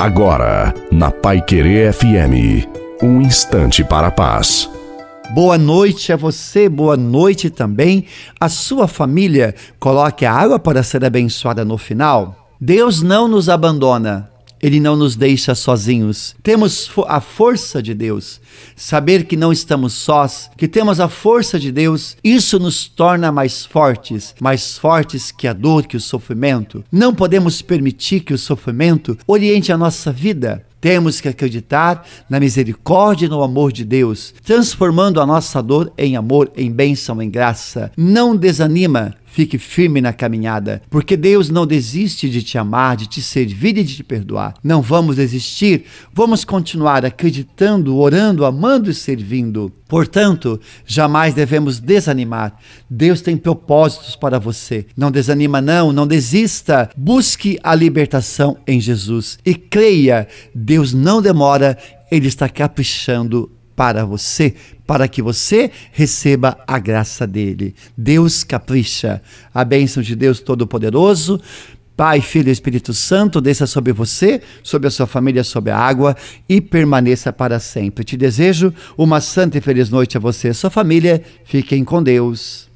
Agora, na Pai Querer FM, um instante para a paz. Boa noite a você, boa noite também à sua família. Coloque a água para ser abençoada no final. Deus não nos abandona. Ele não nos deixa sozinhos. Temos a força de Deus. Saber que não estamos sós, que temos a força de Deus, isso nos torna mais fortes, mais fortes que a dor, que o sofrimento. Não podemos permitir que o sofrimento oriente a nossa vida. Temos que acreditar na misericórdia e no amor de Deus, transformando a nossa dor em amor, em bênção, em graça. Não desanima, Fique firme na caminhada, porque Deus não desiste de te amar, de te servir e de te perdoar. Não vamos desistir, vamos continuar acreditando, orando, amando e servindo. Portanto, jamais devemos desanimar. Deus tem propósitos para você. Não desanima, não, não desista. Busque a libertação em Jesus e creia, Deus não demora, Ele está caprichando para você, para que você receba a graça dele. Deus capricha. A bênção de Deus Todo-Poderoso. Pai, Filho e Espírito Santo, desça sobre você, sobre a sua família, sobre a água e permaneça para sempre. Te desejo uma santa e feliz noite a você e a sua família. Fiquem com Deus.